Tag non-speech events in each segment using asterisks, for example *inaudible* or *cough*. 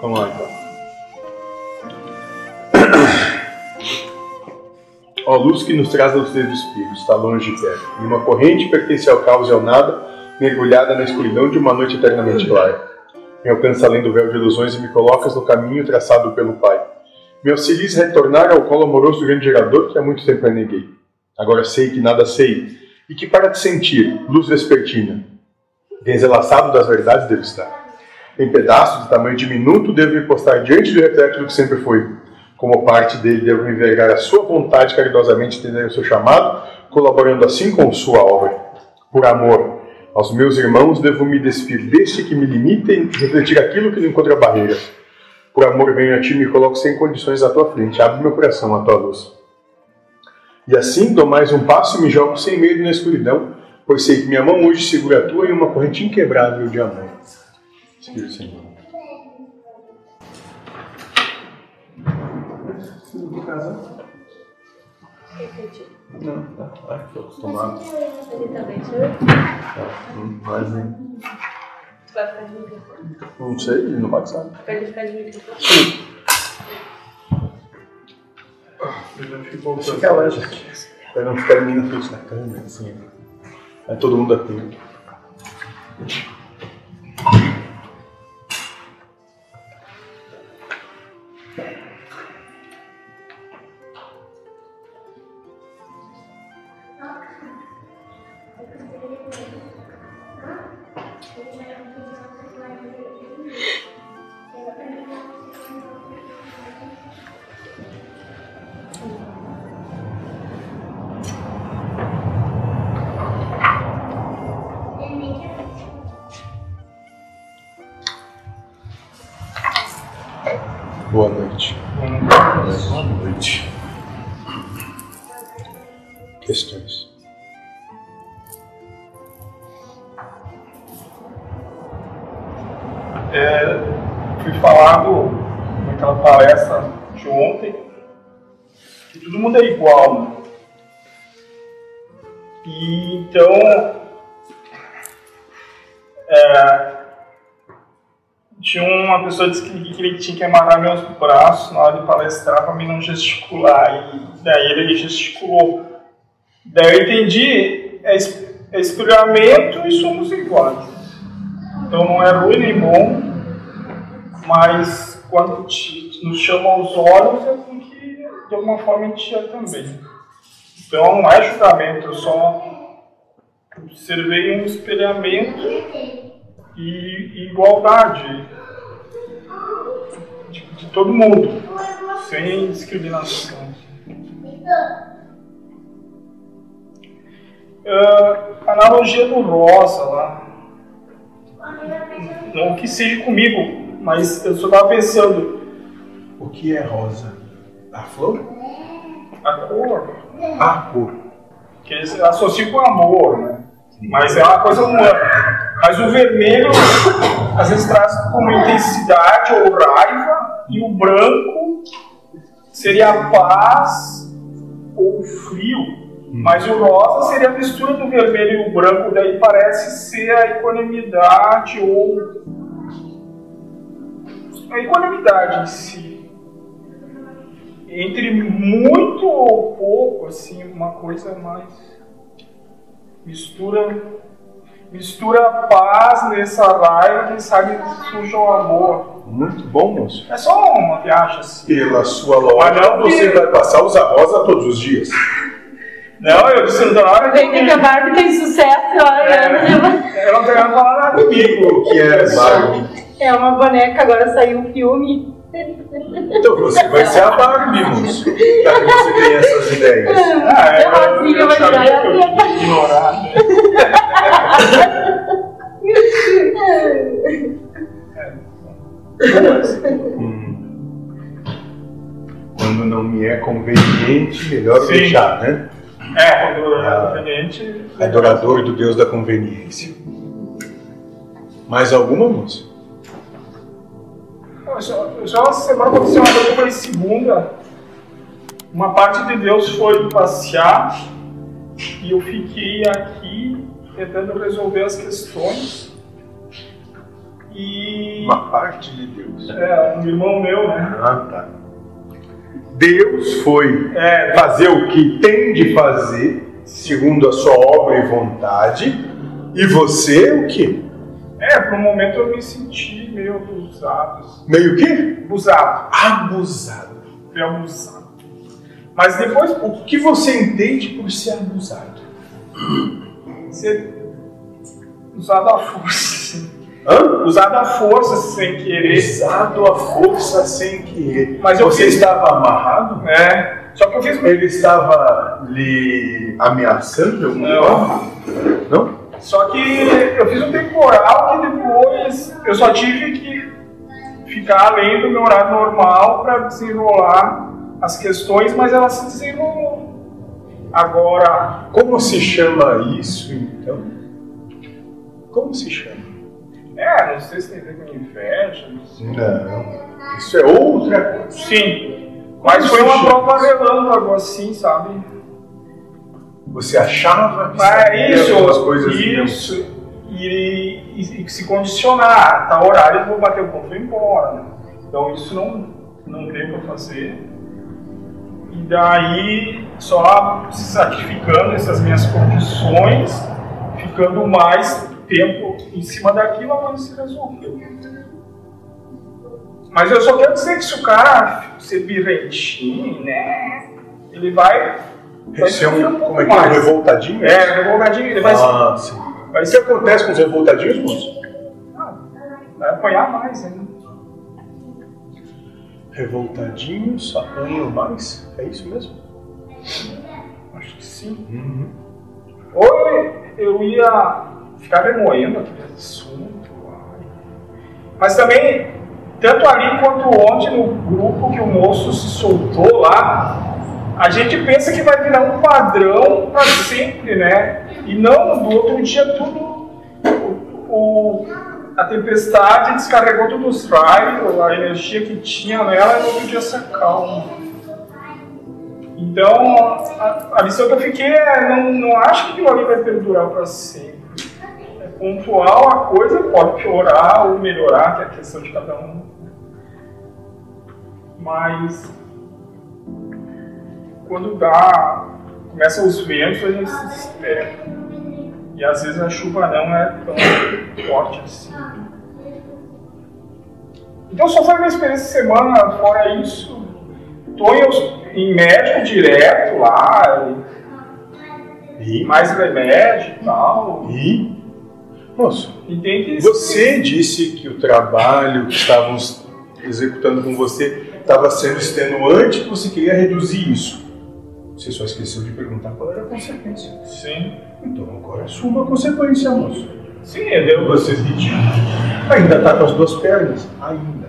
Vamos lá então. Ó luz que nos traz a lucidez do Espírito, está longe de perto. E uma corrente pertence ao caos e ao nada, mergulhada na escuridão de uma noite eternamente clara. Me alcança além do véu de ilusões e me colocas no caminho traçado pelo Pai. Me auxilies retornar ao colo amoroso do grande gerador que há muito tempo reneguei. Agora sei que nada sei, e que para te sentir, luz vespertina, desenlaçado das verdades devo estar. Em pedaços de tamanho diminuto devo me postar diante do reflexo do que sempre foi. Como parte dele devo me envergar a sua vontade caridosamente entender o seu chamado, colaborando assim com sua obra. Por amor aos meus irmãos devo me despir deste que me limita e refletir aquilo que não encontra barreiras. Por amor venho a ti me coloco sem condições à tua frente. Abre meu coração à tua luz. E assim dou mais um passo e me jogo sem medo na escuridão, pois sei que minha mão hoje segura a tua em uma corrente inquebrável de amor. Espírito Senhor. De casa? Não, tá. Ai, tô acostumado. Ele também. Tá. Hum, Mas nem. Vai ficar de microfone. Não sei, ele não vai saber. Pra ele ficar de microfone. Fica lá, gente. Pra não ficar ninguém na frente da câmera, assim. Aí todo mundo aqui. Pessoa disse que, que ele tinha que amarrar meus braços na hora de palestrar para mim não gesticular. E daí ele gesticulou. Daí eu entendi, é, é espelhamento e somos iguais. Então não é ruim nem bom, mas quando te, nos chama aos olhos é porque de alguma forma gente é também. Então não é julgamento, eu só observei um espelhamento e igualdade de, todo mundo, sem discriminação. Ah, analogia do rosa lá. Não que seja comigo, mas eu só estava pensando, O que é rosa? A flor? a cor, A cor. que eles associam com amor, né? Mas é uma coisa humana. Mas o vermelho às vezes traz como intensidade ou raiva, e o branco seria a paz ou frio. Mas o rosa seria a mistura do vermelho e o branco, daí parece ser a equanimidade ou a equanimidade em si. Entre muito ou pouco, assim, uma coisa mais. Mistura. Mistura a paz nessa raiva, quem sabe surja o amor. Muito bom, moço. É só uma viagem assim. Pela sua lógica, Mas não você que- vai passar a usar rosa todos os dias. Não, eu disse na hora que. Vem que a Barbie tem sucesso, olha. Eu não quero falar nada comigo. O que é Barbie? É uma boneca, agora saiu um filme. Então você vai ser a Barbie, moço. Já que você tem essas ideias. Ah, É rosinha, eu vai sabia virar que eu a ia conveniente, melhor Sim. deixar, né? É, quando é Ah. conveniente. Adorador do Deus da conveniência. Mais alguma? Só, só essa semana aconteceu uma coisa foi segunda. Uma parte de Deus foi passear e eu fiquei aqui tentando resolver as questões. E Uma parte de Deus. é um irmão meu, né? Ah, tá. Deus foi É, fazer o que tem de fazer, segundo a sua obra e vontade, e você o quê? é, por um momento eu me senti meio abusado. assim. Meio que? Abusado. Abusado. Fui abusado. Mas depois, O que você entende por ser abusado? ser usado à força. Hã? Usado à força sem querer. Usado a força sem querer. Mas eu você fiz- estava amarrado? É. Só que eu fiz Ele estava lhe ameaçando de algum Não. modo? Não? Só que eu fiz um temporal que depois eu só tive que ficar além do meu horário normal para desenrolar as questões, mas elas se desenrolam. Agora, Como se chama isso, então? Como se chama? É, não sei se tem a ver com inveja, não sei. Não. Isso é outra coisa. Sim, mas foi uma prova relâmpago assim, sabe? Você achava que é isso, as coisas isso. E, e, e se condicionar, tá horário eu vou bater o ponto e vou embora. Né? Então isso não, não tem pra fazer. E daí, só se sacrificando essas minhas condições, ficando mais tempo em cima daquilo, a coisa se resolveu. Mas eu só quero dizer que se o cara ser birrentinho, né? Ele vai. vai Esse é um, pouco como é que é? Um revoltadinho? É, revolgadinho, ele vai, Ah, sim. vai, Isso acontece com os revoltadinhos, moço? vai apanhar mais ainda. Revoltadinhos apanham mais? É isso mesmo? Acho que sim. Uhum. Ou eu, eu ia ficar remoendo aquele assunto. Mas também, tanto ali quanto ontem no grupo que o moço se soltou lá, a gente pensa que vai virar um padrão para sempre, né? E não, do outro dia tudo. O, a tempestade descarregou todos os raios, a energia que tinha nela, e no outro dia se acalma. Então, a, a lição que eu fiquei é: não, não acho que aquilo ali vai perdurar para sempre. Pontual, a coisa pode piorar ou melhorar, que é a questão de cada um. Mas, quando dá, começam os ventos, a gente se espera. E às vezes a chuva não é tão forte assim. Então, só foi uma experiência de semana, fora isso, tô em, em médico direto lá, E? mais remédio e tal. E? Moço, E você disse que o trabalho que estávamos executando com você estava sendo extenuante que você queria reduzir isso. Você só esqueceu de perguntar qual era a consequência. Sim. Então agora assuma a consequência, moço. Sim, eu Você pediu. Ainda está com as duas pernas? Ainda.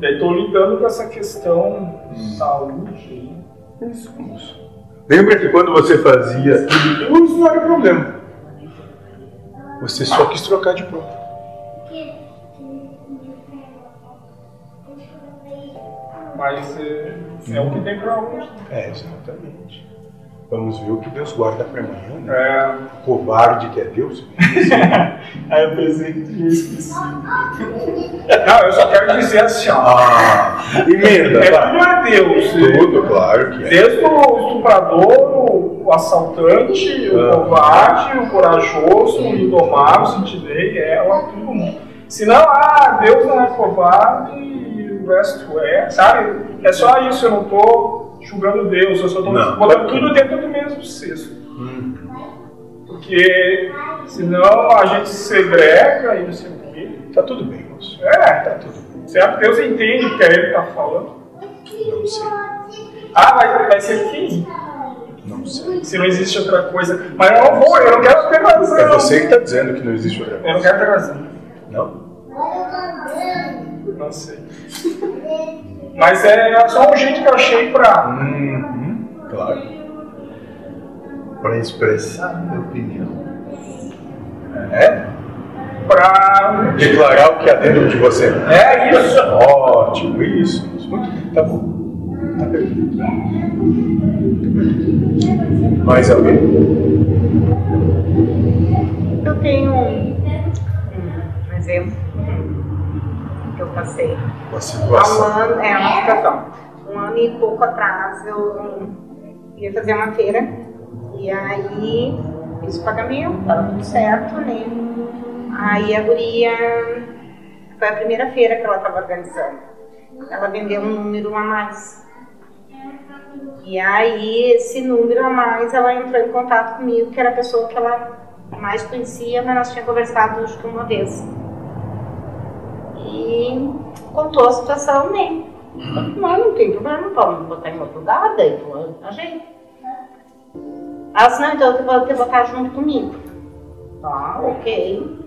estou lidando com essa questão de saúde. Isso, moço. Lembra que quando você fazia tudo isso não era problema. Você só quis trocar de prova. Mas é, é o que tem pra hoje. É, exatamente. Vamos ver o que Deus guarda para amanhã, né? É. O covarde que é Deus. *laughs* Aí eu pensei que tinha esquecido. Não, eu só quero dizer assim, ó. Ah, emenda, É é Deus. Tudo, claro que é. Desde o estuprador, o, assaltante, o Ah. covarde, o corajoso, o indomável, o sentinei, ela, todo mundo. Senão, ah, Deus não é covarde e o resto é, sabe? É só isso, eu não tô julgando Deus, eu só Não. botando tudo dentro do mesmo cesto. Hum, Porque senão a gente se segrega e não sei o quê. tá tudo bem, moço. É, tá tudo. Certo? Deus entende o que é ele tá falando. Não sei. Ah, vai, vai ser quem? Não sei. Se não existe outra coisa. Mas eu não vou, eu não quero razão. É você que está dizendo que não existe outra Eu coisa. não quero razão. Não? Não sei. Mas é só um jeito que eu achei pra. Uhum, claro. Para expressar minha opinião. É? pra... Declarar o que há dentro de você. É isso. Ótimo, isso. isso. Muito tá bom. Mais alguém? Eu tenho um, um exemplo eu passei. Uma Há um situação. ano, é uma situação. Um ano e pouco atrás eu ia fazer uma feira e aí fiz o pagamento, tava tudo certo, né? Aí a guria foi a primeira feira que ela estava organizando. Ela vendeu um número a mais. E aí esse número a mais ela entrou em contato comigo, que era a pessoa que ela mais conhecia, mas nós tínhamos conversado acho que uma vez. E contou a situação, né? Não, não tem problema, vamos botar em outro lugar, daí tu ajeita. Ela disse, não, então eu vou te botar junto comigo. Tá, ok.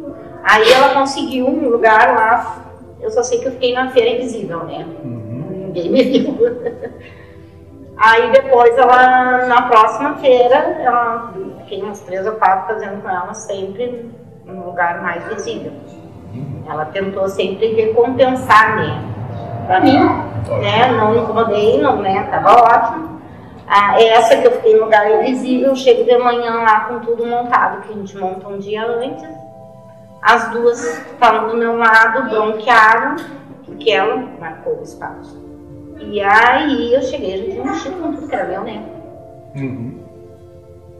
Aí ela conseguiu um lugar lá, eu só sei que eu fiquei na feira invisível, né? Uhum. Ninguém me viu. *laughs* Aí depois ela, na próxima feira, ela, fiquei umas três ou quatro fazendo com ela sempre no lugar mais visível. Ela tentou sempre recompensar, né? Pra mim, né? Não incomodei, não, né? Tava ótimo. Ah, essa que eu fiquei no lugar invisível, eu chego de manhã lá com tudo montado, que a gente monta um dia antes. As duas estavam do meu lado, bronquearam, porque ela marcou o espaço. E aí eu cheguei, a gente mexeu com tudo que era meu, né? Uhum.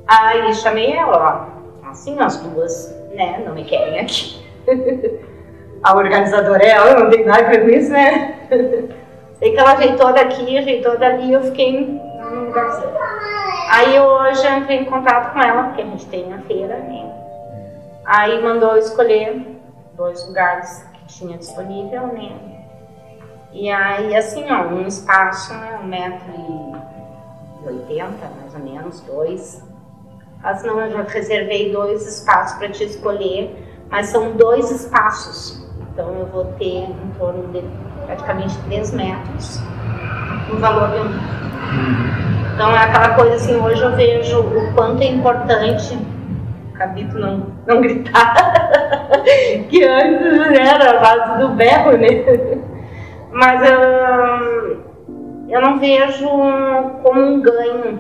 Aí chamei ela, ó. Assim, as duas, né, não me querem aqui. *laughs* A organizadora é ela, não tem nada a ver com isso, né? *laughs* Sei que ela ajeitou daqui, ajeitou dali, eu fiquei num lugarzinho. Aí hoje eu entrei em contato com ela, porque a gente tem a feira, né? Aí mandou eu escolher dois lugares que tinha disponível, né? E aí, assim, ó, um espaço, né, um metro e oitenta, mais ou menos, dois. Mas não, eu já reservei dois espaços para te escolher, mas são dois espaços. Então eu vou ter em torno de praticamente 3 metros no valor de um. Então é aquela coisa assim, hoje eu vejo o quanto é importante Cabito não, não gritar, *laughs* que antes era a base do berro, né? Mas eu não vejo como um ganho,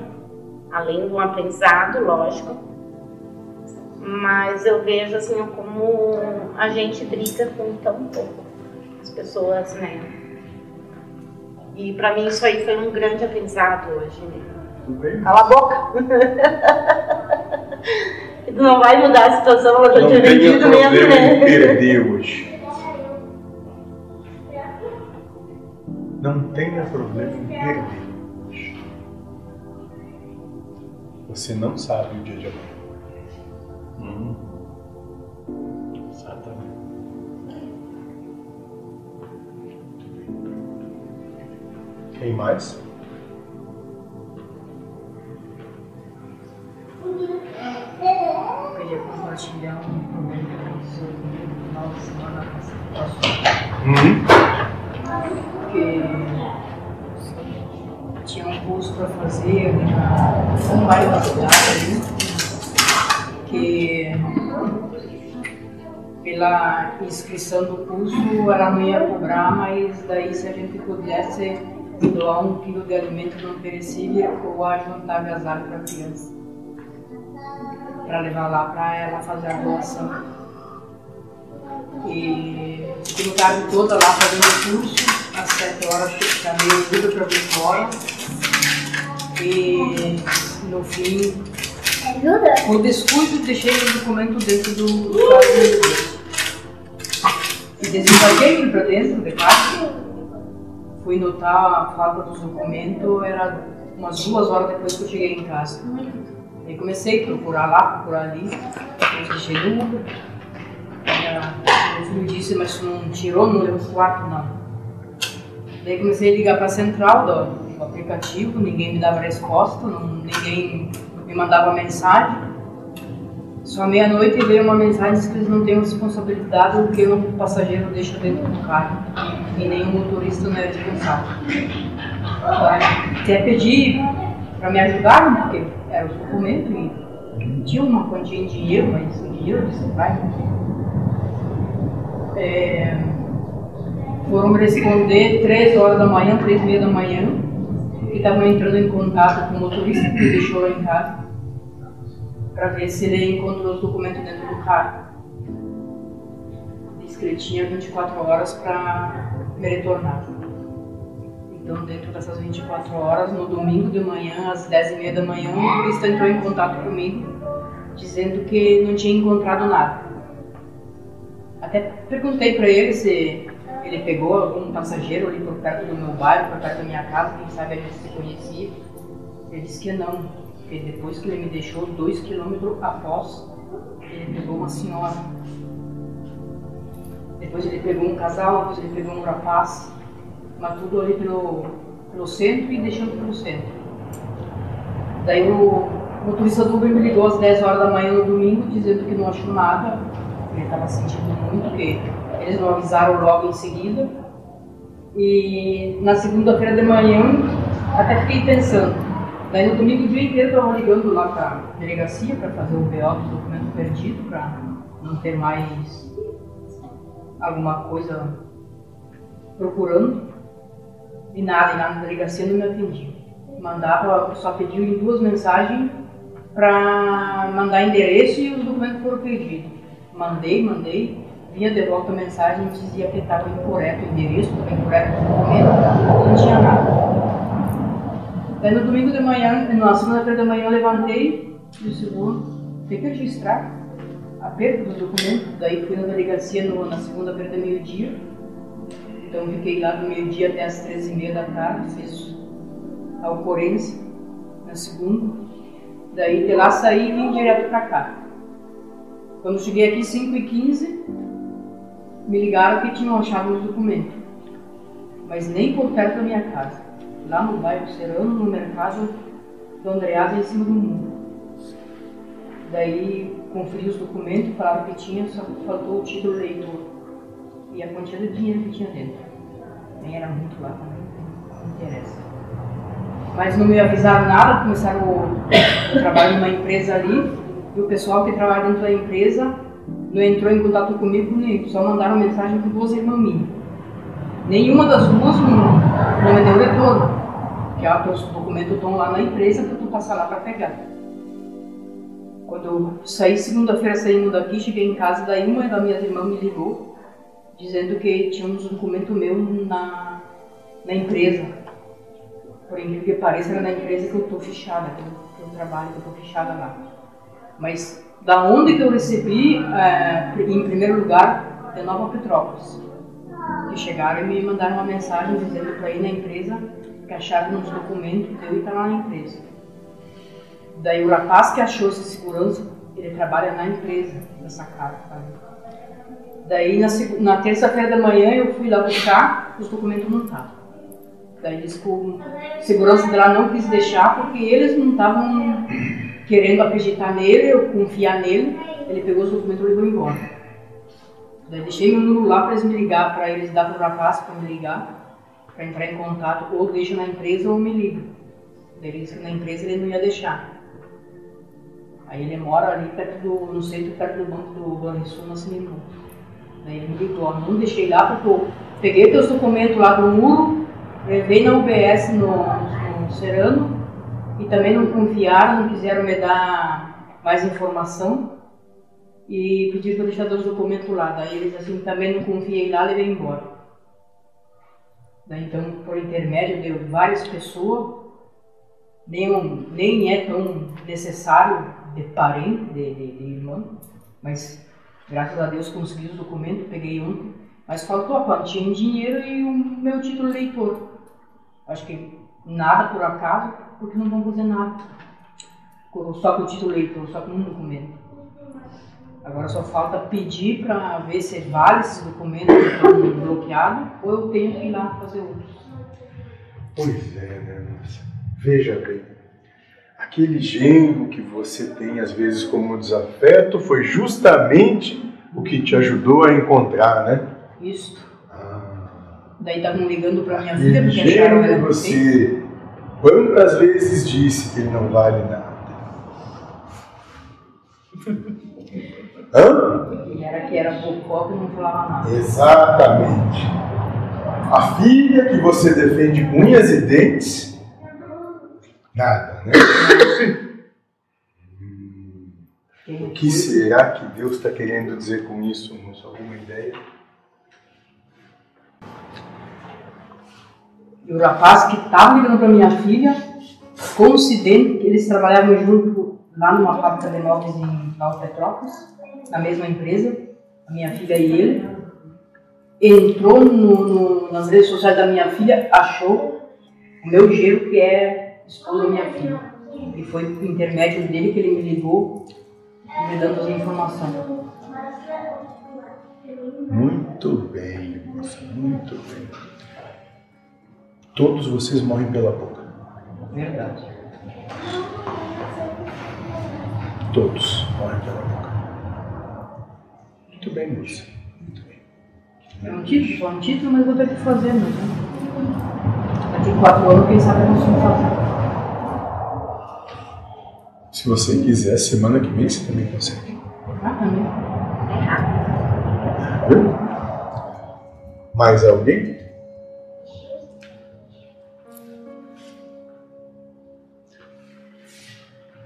além de um aprendizado, lógico, mas eu vejo assim como a gente briga com tão pouco as pessoas, né? E pra mim isso aí foi um grande aprendizado hoje, né? Tudo bem? Cala a boca! Tu *laughs* não vai mudar a situação, ela já tinha vendido mesmo, né? perder Não tenha problema em perder. Você não sabe o dia de amanhã. Hum. Exatamente. Quem mais? Eu queria compartilhar um problema que aconteceu comigo no final de semana passada. Uhum. Porque tinha um curso para fazer na bairro da cidade que pela inscrição do curso ela não ia cobrar, mas daí se a gente pudesse doar um quilo de alimento não perecível ou ajuntar agasalho para criança. Para levar lá para ela fazer a doação. E fiquei tarde toda lá fazendo o curso, às sete horas chamei tudo para vir fora. E no fim, por descuido, deixei o documento dentro do do. E desembarquei ele para dentro de casa. Fui notar a falta dos documentos, era umas duas horas depois que eu cheguei em casa. Aí comecei a procurar lá, procurar ali, eu deixei no Uber. Ele me disse, mas não tirou o número do quarto, não. Daí comecei a ligar para a central do, do aplicativo, ninguém me dava resposta, não- ninguém me mandava mensagem. Só meia-noite veio uma mensagem disse que eles não têm responsabilidade do que o passageiro deixa dentro do carro e nem o motorista não é responsável. Até pedi para me ajudar, né, porque era o documento e tinha uma quantia em dinheiro, mas em dinheiro você vai. É, foram responder três horas da manhã, três e meia da manhã, que estavam entrando em contato com o motorista que deixou lá em casa, para ver se ele encontrou os documentos dentro do carro. Disse que ele tinha 24 horas para me retornar. Então, dentro dessas 24 horas, no domingo de manhã, às 10h30 da manhã, o motorista entrou em contato comigo, dizendo que não tinha encontrado nada. Até perguntei para ele se ele pegou algum passageiro ali perto do meu bairro, perto da minha casa, quem sabe a gente se conhecia. Ele disse que não, porque depois que ele me deixou, dois quilômetros após, ele pegou uma senhora. Depois ele pegou um casal, depois ele pegou um rapaz, mas tudo ali pelo, pelo centro e deixando pelo centro. Daí o motorista do Uber me ligou às 10 horas da manhã no domingo, dizendo que não achou nada, ele estava sentindo muito, que eles não avisaram logo em seguida. E na segunda-feira de manhã, até fiquei pensando. Daí no domingo o dia inteiro estava ligando lá para a delegacia para fazer o BO do documento perdido, para não ter mais alguma coisa procurando. E nada, e na delegacia não me atendia. Mandava, só pediu em duas mensagens para mandar endereço e os documentos foram perdidos. Mandei, mandei, vinha de volta a mensagem dizia que estava incorreto o endereço, estava incorreto o documento, não tinha nada. Daí no domingo de manhã, na segunda-feira de manhã eu levantei e disse, vou ter que registrar a perda dos documentos. Daí fui na delegacia no, na segunda-feira de meio-dia. Então fiquei lá do meio-dia até as três e meia da tarde, fiz a ocorrência na segunda. Daí de lá saí e vim direto para cá. Quando cheguei aqui 5 e 15 me ligaram que tinham achado os documentos. Mas nem por perto da minha casa. Lá no bairro Serrano, no mercado do Andreasa, em cima do muro. Daí conferi os documentos, falaram que tinha, só faltou o título leitor. E a quantia de dinheiro que tinha dentro. Nem era muito lá também, não interessa. Mas não me avisaram nada, começaram o, *coughs* trabalho numa empresa ali, e o pessoal que trabalha dentro da empresa não entrou em contato comigo nem só mandaram mensagem com duas irmãs minhas. Nenhuma das duas não, me deu retorno, que é os documentos estão lá na empresa para tu passar lá para pegar. Quando eu saí segunda-feira saindo daqui, cheguei em casa, daí uma das minhas irmãs me ligou dizendo que tinha uns documentos meus na, na empresa. Por incrível que pareça, era na empresa que eu estou fichada, que eu, que eu trabalho, que eu estou fichada lá. Mas da onde que eu recebi, é, em primeiro lugar, de Nova Petrópolis. Que chegaram e me mandaram uma mensagem dizendo para ir na empresa que acharam uns documentos que eu ia estar lá na empresa. Daí o rapaz que achou essa segurança, ele trabalha na empresa dessa casa. Sabe? Daí na, na terça-feira da manhã eu fui lá buscar, os documentos não estavam. Daí eles, o segurança dela não quis deixar porque eles não estavam querendo acreditar nele, eu confiar nele, ele pegou os documentos e levou embora. Daí deixei meu número lá para eles me ligar, para eles dar para o rapaz para me ligar, para entrar em contato, ou deixa na empresa ou me liga. Ele disse que na empresa ele não ia deixar. Aí ele mora ali perto do, no centro, perto do banco do Banrisul, na Cinemão. Daí ele me ligou, não deixei lá porque eu peguei teus documentos lá do muro, levei na UBS no, no Serano, e também não confiaram, não quiseram me dar mais informação e pediram para deixar os documentos lá. Daí eles assim, também não confiei lá, levei embora. Daí então, por intermédio de várias pessoas, nem, nem é tão necessário de parente, de, de, de irmão, mas graças a Deus consegui os documentos, peguei um, mas faltou a quantia em dinheiro e o meu título leitor. Acho que nada por acaso, porque não vão fazer nada. Só com o título leitor, só com um documento. Agora só falta pedir para ver se vale esses documentos que estão bloqueados ou eu tenho que ir lá fazer outros. Pois é, né, nossa. Veja bem, aquele genro que você tem às vezes como desafeto foi justamente o que te ajudou a encontrar, né? Isso. Ah, Daí estavam ligando para minha vida porque acharam genro que você quantas vezes disse que ele não vale nada? Hã? E era que era bocó que não falava nada. Exatamente. A filha que você defende com unhas e dentes, nada, né? O que será que Deus está querendo dizer com isso? Alguma ideia? E o rapaz que estava ligando para minha filha, coincidente, eles trabalhavam junto lá numa fábrica de móveis em Nova Petrópolis, na mesma empresa, a minha filha e ele. Entrou no, no, nas redes sociais da minha filha, achou o meu gênero que é esposa da minha filha. E foi por intermédio dele que ele me ligou, me dando as informações. Muito bem, muito bem. Todos vocês morrem pela boca. Verdade. Todos morrem pela boca. Muito bem, moça. Muito bem. É um título, só um título, mas vou ter que fazer mesmo. Daqui quatro anos, quem sabe eu consigo fazer. Se você quiser, semana que vem você também consegue. Ah, também. Viu? Mais alguém?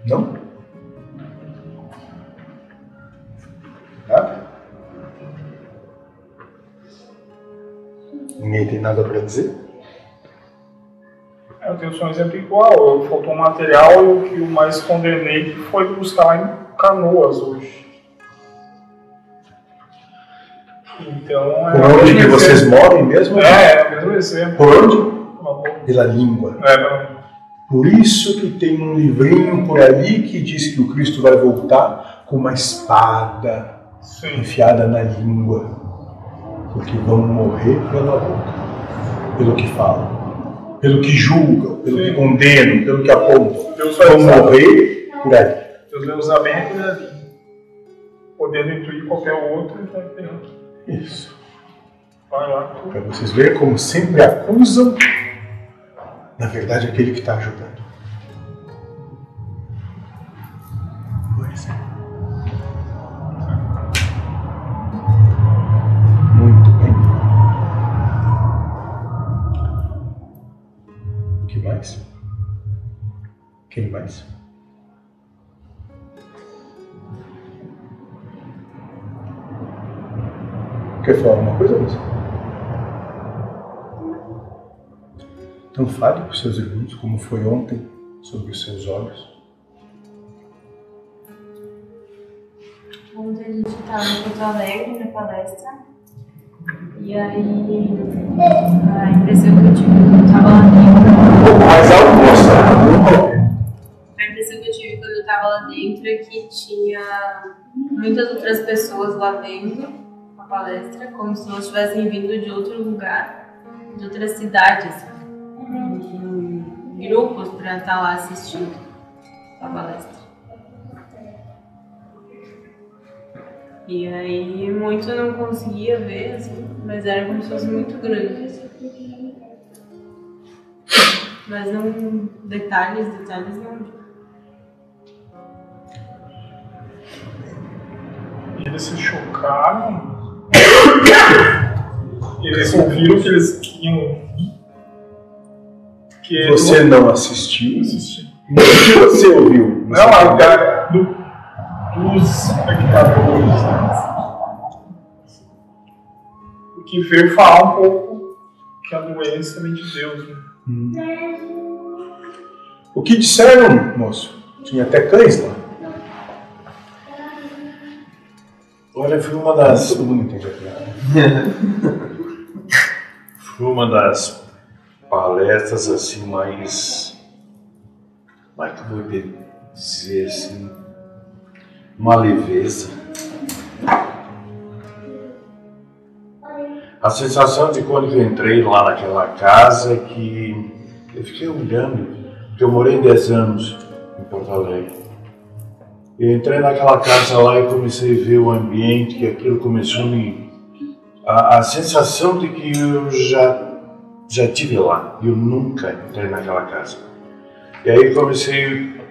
Não? Nada? Ninguém tem nada para dizer? Eu tenho só um exemplo igual. Faltou um material e o que eu mais condenei foi buscar em Canoas hoje. Então é. Por onde que vocês moram mesmo? É, é o mesmo exemplo. Por onde? Pela língua. É, não. Por isso que tem um livrinho por ali que diz que o Cristo vai voltar com uma espada Sim. enfiada na língua. Porque vão morrer pela boca, pelo que falam, pelo que julgam, pelo que Sim. condenam, pelo que apontam. Deus vai Vão morrer por aí. Deus vai usar bem aquele ali. Podendo intuir qualquer outro, entendeu? Isso. Vai lá. Para vocês verem como sempre acusam, na verdade, aquele que está ajudando. Pois é. Muito bem. O que mais? Quem mais? Quer falar alguma coisa, moça? Então fale para os seus irmãos como foi ontem sobre os seus olhos. Ontem a gente estava em Porto Alegre na palestra. E aí a impressão que eu tive quando eu estava lá dentro. Mais alto, moça. A impressão que eu tive quando eu estava lá dentro é que tinha muitas outras pessoas lá vendo a palestra, como se elas tivessem vindo de outro lugar, de outra cidade, assim. Grupos para estar lá assistindo a palestra. E aí muito eu não conseguia ver, assim, mas era como se fosse muito grande. assim. Mas não. Detalhes, detalhes não. Eles se chocaram. *coughs* Eles ouviram que eles queriam ouvir. Que Você não assistiu? assistiu. O que você ouviu? Não, a cara do, dos espectadores. Né? O que veio falar um pouco que a doença vem de Deus. Né? O que disseram, moço? Tinha até cães lá. Olha, foi uma das, Todo mundo entende a piada. *laughs* foi uma das palestras assim mais, mais eu vou dizer assim, uma leveza. A sensação de quando eu entrei lá naquela casa que eu fiquei olhando, porque eu morei 10 anos em Porto Alegre. Eu entrei naquela casa lá e comecei a ver o ambiente, que aquilo começou a me. A, a sensação de que eu já, já tive lá. Eu nunca entrei naquela casa. E aí comecei.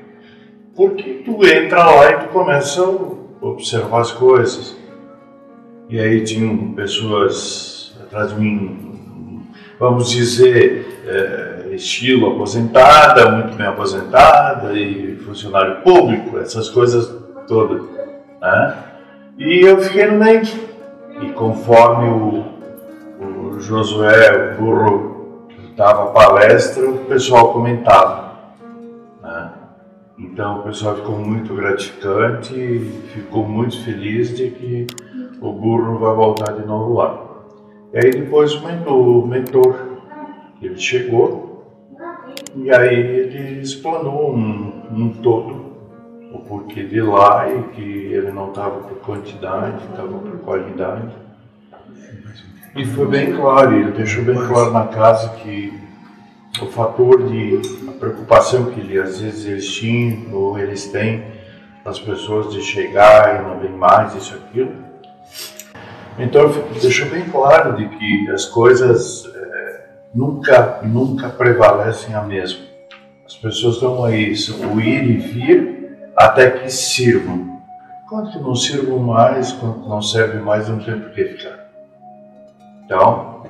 Porque tu entra lá e tu começa a observar as coisas. E aí tinham pessoas atrás de mim, vamos dizer, eh, estilo aposentada, muito bem aposentada, e funcionário público, essas coisas todas. Né? E eu fiquei no meio. E conforme o, o Josué, o burro dava palestra, o pessoal comentava. Né? Então o pessoal ficou muito gratificante ficou muito feliz de que o burro vai voltar de novo lá. E aí depois o mentor, o mentor ele chegou e aí ele explanou um, um todo o porquê de lá e que ele não estava por quantidade, estava por qualidade. E foi bem claro, ele deixou bem claro na casa que o fator de preocupação que ele, às vezes eles tinham ou eles têm as pessoas de chegar e não vem mais isso aquilo. Então deixou bem claro de que as coisas é, nunca nunca prevalecem a mesma. As pessoas estão aí o ir e vir até que sirvam. Quando não sirvam mais, quando não servem mais, não tem por que ficar. Então,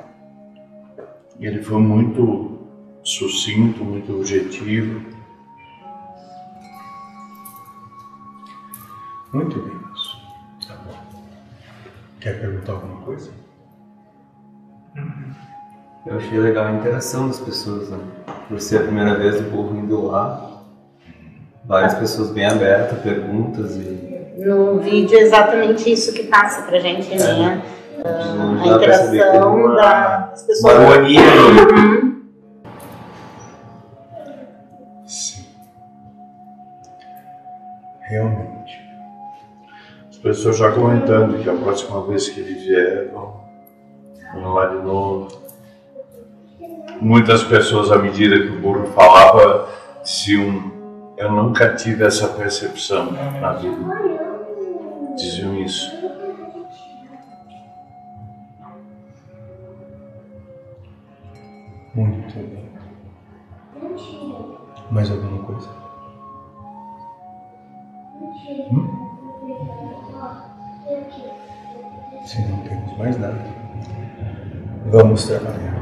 ele foi muito sucinto, muito objetivo. Muito bem, moço. Tá bom. Quer perguntar alguma coisa? Eu achei legal a interação das pessoas, né? Por ser a primeira vez o burro indo lá, várias pessoas bem abertas, perguntas e. No vídeo é exatamente isso que passa pra gente, né? Não a interação uma- das Uma pessoas. harmonia. Uhum. Sim. Realmente. As pessoas já comentando que a próxima vez que ele vier, vão, vão lá de novo. Muitas pessoas, à medida que o burro falava, diziam: Eu nunca tive essa percepção na vida. Diziam isso. Muito bem. Mais alguma coisa? Hum? Se não temos mais nada, vamos trabalhar.